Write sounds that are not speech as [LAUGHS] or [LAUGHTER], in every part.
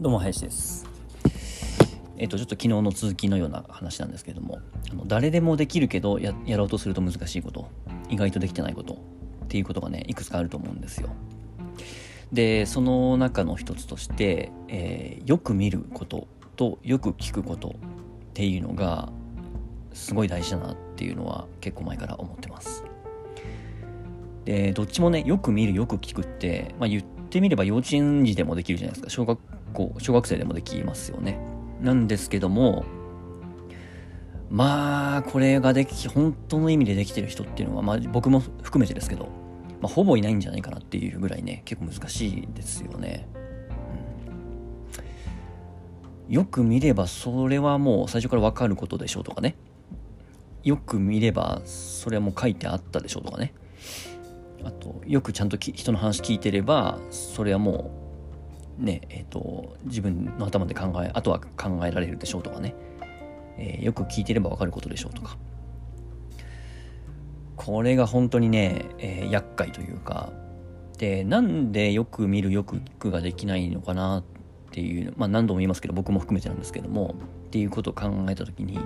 どうも林です。えっ、とちょっと昨日の続きのような話なんですけどもあの誰でもできるけどややろうとすると難しいこと意外とできてないことっていうことがねいくつかあると思うんですよ。でその中の一つとして、えー、よく見ることとよく聞くことっていうのがすごい大事だなっていうのは結構前から思ってます。でどっちもねよく見るよく聞くって、まあ、言ってみれば幼稚園児でもできるじゃないですか。小学校小学生でもできますよね。なんですけどもまあこれができ本当の意味でできてる人っていうのは、まあ、僕も含めてですけど、まあ、ほぼいないんじゃないかなっていうぐらいね結構難しいですよね、うん、よく見ればそれはもう最初から分かることでしょうとかね。よく見ればそれはもう書いてあったでしょうとかね。あとよくちゃんと人の話聞いてればそれはもうねえ、ー、と自分の頭で考えあとは考えられるでしょうとかね、えー、よく聞いてれば分かることでしょうとか。これが本当にね、えー、厄介というか。でなんでよく見るよく聞くができないのかなっていうまあ何度も言いますけど僕も含めてなんですけどもっていうことを考えた時に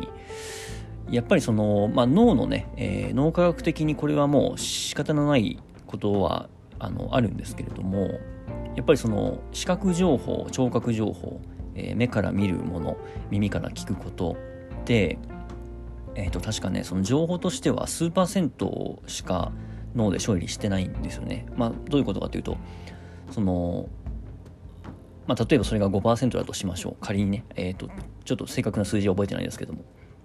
やっぱりその、まあ、脳のね、えー、脳科学的にこれはもう仕方のないことはあのあるんですけれどもやっぱりその視覚情報聴覚情報、えー、目から見るもの耳から聞くことで、えー、と確かねその情報としては数パーセントしか脳で処理してないんですよね。まあ、どういうことかというとそのまあ、例えばそれが5%だとしましょう仮にね、えーとちょっと正確な数字は覚えてないですけども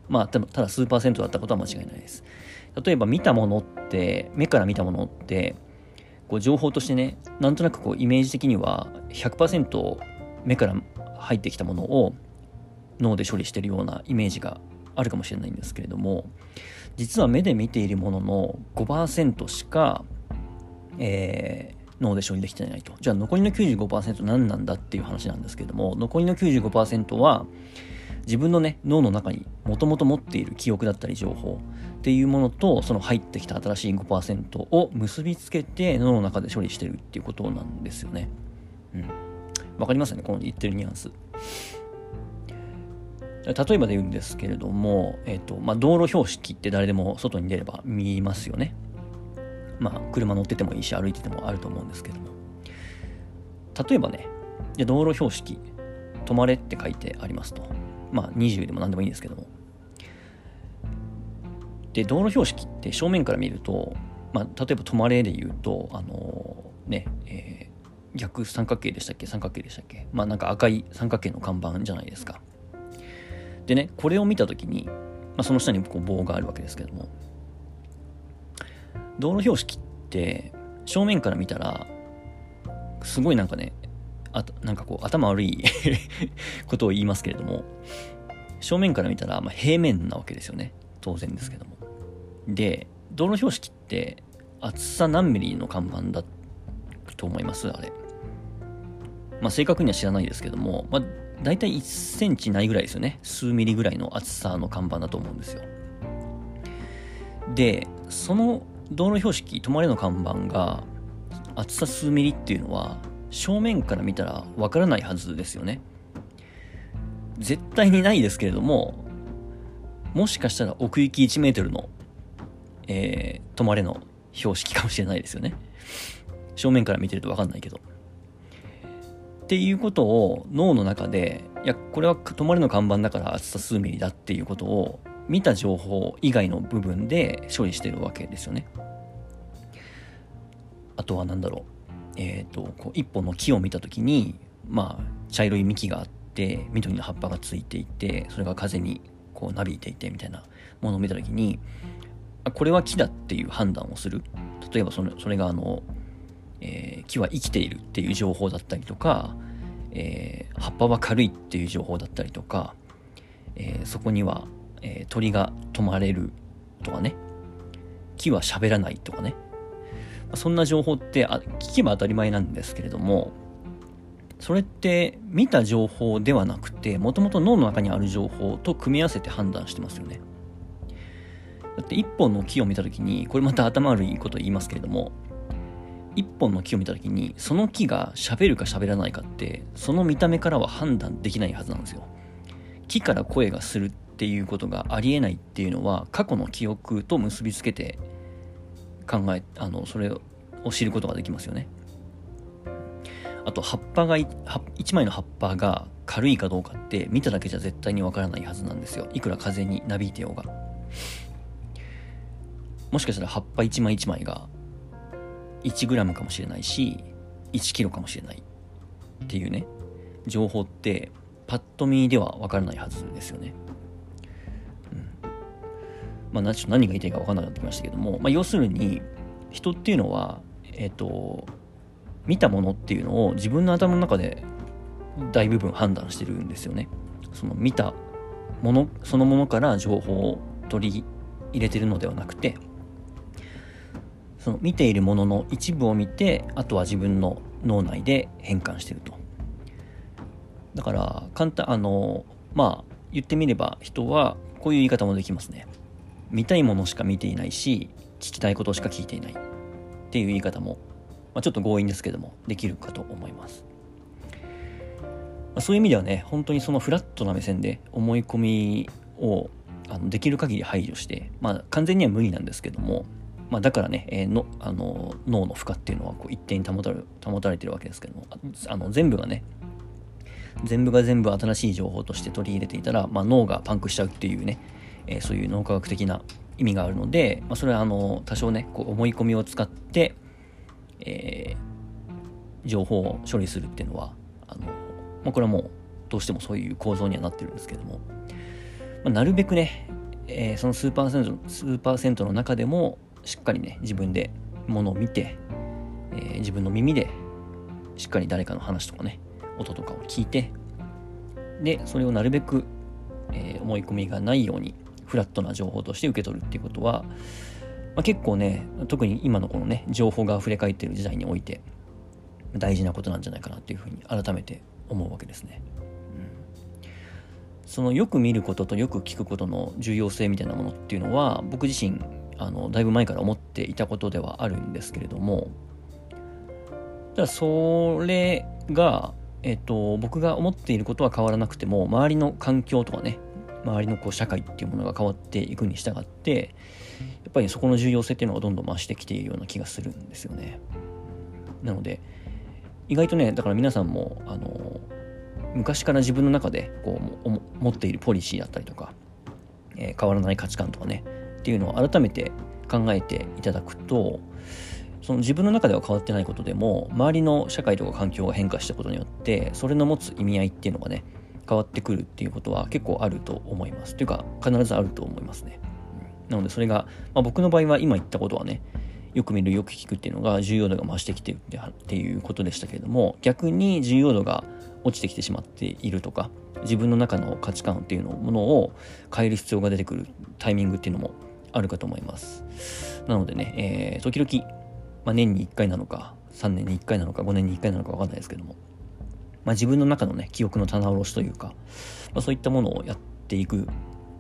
まあ、ただ数パーセントだったことは間違いないです。例えば見たものって、目から見たものって、こう情報としてね、なんとなくこうイメージ的には100%目から入ってきたものを脳で処理してるようなイメージがあるかもしれないんですけれども、実は目で見ているものの5%しか、えー、脳で処理できてないと。じゃあ残りの95%何なんだっていう話なんですけれども、残りの95%は、自分のね脳の中にもともと持っている記憶だったり情報っていうものとその入ってきた新しい5%を結びつけて脳の中で処理してるっていうことなんですよね。うん。わかりますよね？この言ってるニュアンス。例えばで言うんですけれども、えっ、と、まあ、道路標識って誰でも外に出れば見えますよね。まあ、車乗っててもいいし、歩いててもあると思うんですけども。例えばね、じゃ道路標識、止まれって書いてありますと。まあ20でも何でもいいんですけども。で、道路標識って正面から見ると、まあ、例えば止まれで言うと、あのー、ね、えー、逆三角形でしたっけ？三角形でしたっけ？まあなんか赤い三角形の看板じゃないですか。でね、これを見たときに、まあ、その下にこう棒があるわけですけども、道路標識って正面から見たら、すごいなんかね、あなんかこう頭悪い [LAUGHS] ことを言いますけれども正面から見たら、まあ、平面なわけですよね。当然ですけども。で道路標識って厚さ何ミリの看板だと思います？あれ。まあ正確には知らないですけども、まあ、大体1センチないぐらいですよね。数ミリぐらいの厚さの看板だと思うんですよ。でその道路標識止まれの看板が厚さ数ミリっていうのは正面から見たらわからないはずですよね。絶対にないですけれども、もしかしたら奥行き1メートルの、えー、止まれの標識かもしれないですよね。正面から見てるとわかんないけど。っていうことを脳の中で、いや、これは止まれの看板だから厚さ数ミリだっていうことを見た情報以外の部分で処理してるわけですよね。あとは何だろう。えーと、こう一本の木を見た時に、まあ、茶色い幹があって緑の葉っぱがついていてそれが風にこうなびいていてみたいなものを見た時にあこれは木だっていう判断をする。例えばそれそれがあの、えー、木は生きているっていう情報だったりとか、えー、葉っぱは軽いっていう情報だったりとか、えー、そこには、え鳥が止まれるとかね。木は喋らないとかね。そんな情報ってあ聞けば当たり前なんですけれどもそれって見た情報ではなくてもともと脳の中にある情報と組み合わせて判断してますよね。だって一本の木を見た時にこれまた頭悪いこと言いますけれども一本の木を見た時にその木が喋るか喋らないかってその見た目からは判断できないはずなんですよ。木から声がするっていうことがありえないっていうのは過去の記憶と結びつけて考えあのそれを知ることができますよね。あと葉っぱが1枚の葉っぱが軽いかどうかって見ただけじゃ絶対にわからないはずなんですよ。いくら風になびいてようが。もしかしたら葉っぱ1枚1枚が 1g かもしれないし 1kg かもしれないっていうね情報ってパッと見ではわからないはずですよね。うん、まあ、ちょっと何が言いたいか分かんなくなってきましたけども、まあ、要するに人っていうのはえっ、ー、と見たものっていうのを自分の頭の中で大部分判断してるんですよね。その見たものそのものから情報を取り入れてるのではなくてその見ているものの一部を見てあとは自分の脳内で変換してると。だから簡単あのまあ言ってみれば人はこういう言い方もできますね。見たいものしか見ていないし聞きたいことしか聞いていない。っていう言い方も、まあ、ちょっと強引ですけどもできるかと思います、まあ、そういう意味ではね本当にそのフラットな目線で思い込みをあのできる限り排除してまあ完全には無理なんですけどもまあ、だからね、えー、のあの脳の負荷っていうのはこう一定に保たれ保たれてるわけですけどもあの全部がね全部が全部新しい情報として取り入れていたら、まあ、脳がパンクしちゃうっていうね、えー、そういう脳科学的な意味があるので、まあ、それはあの多少ねこう思い込みを使って、えー、情報を処理するっていうのはあの、まあ、これはもうどうしてもそういう構造にはなってるんですけども、まあ、なるべくね、えー、その数パーセント数パーセントの中でもしっかりね自分でものを見て、えー、自分の耳でしっかり誰かの話とかね音とかを聞いてでそれをなるべく、えー、思い込みがないようにフラットな情報として受け取るっていうことは、まあ、結構ね特に今のこのね情報が溢れ返ってる時代において大事なことなんじゃないかなっていうふうに改めて思うわけですね。そのよく見ることとよく聞くことの重要性みたいなものっていうのは僕自身あのだいぶ前から思っていたことではあるんですけれどもただそれが、えっと、僕が思っていることは変わらなくても周りの環境とかね周りのこう社会っていうものが変わっていくに従ってやっぱりそこの重要性っていうのがどんどん増してきているような気がするんですよね。なので意外とねだから皆さんもあの昔から自分の中でこう持っているポリシーだったりとか、えー、変わらない価値観とかねっていうのを改めて考えていただくとその自分の中では変わってないことでも周りの社会とか環境が変化したことによってそれの持つ意味合いっていうのがね変わってくるっていうことは結構あると思います。というか必ずあると思いますね、なのでそれが、まあ、僕の場合は今言ったことはねよく見るよく聞くっていうのが重要度が増してきてるっていうことでしたけれども逆に重要度が落ちてきてしまっているとか自分の中の価値観っていうのものを変える必要が出てくるタイミングっていうのもあるかと思います。なのでね、えー、時々、まあ、年に1回なのか、3年に1回なのか、5年に1回なのか分かんないですけども、まあ、自分の中のね、記憶の棚卸しというか、まあ、そういったものをやっていく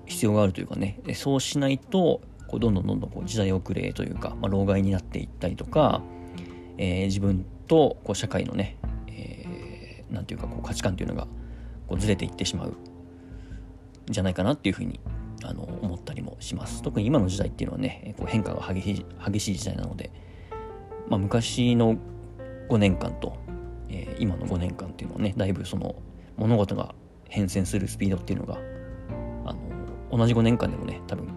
必要があるというかね、そうしないと、こうどんどんどんどんこう時代遅れというか、まあ、老害になっていったりとか、えー、自分とこう社会のね、えー、なんていうかこう価値観というのがこうずれていってしまうんじゃないかなっていうふうにあの思っします特に今の時代っていうのはねこう変化が激しい激しい時代なので、まあ、昔の5年間と、えー、今の5年間っていうのはねだいぶその物事が変遷するスピードっていうのがあの同じ5年間でもね多分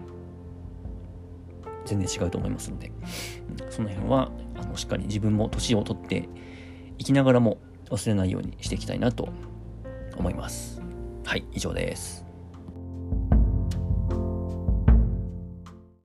全然違うと思いますので、その辺はあのしっかり自分も年を取っていきながらも忘れないようにしていきたいなと思います。はい、以上です。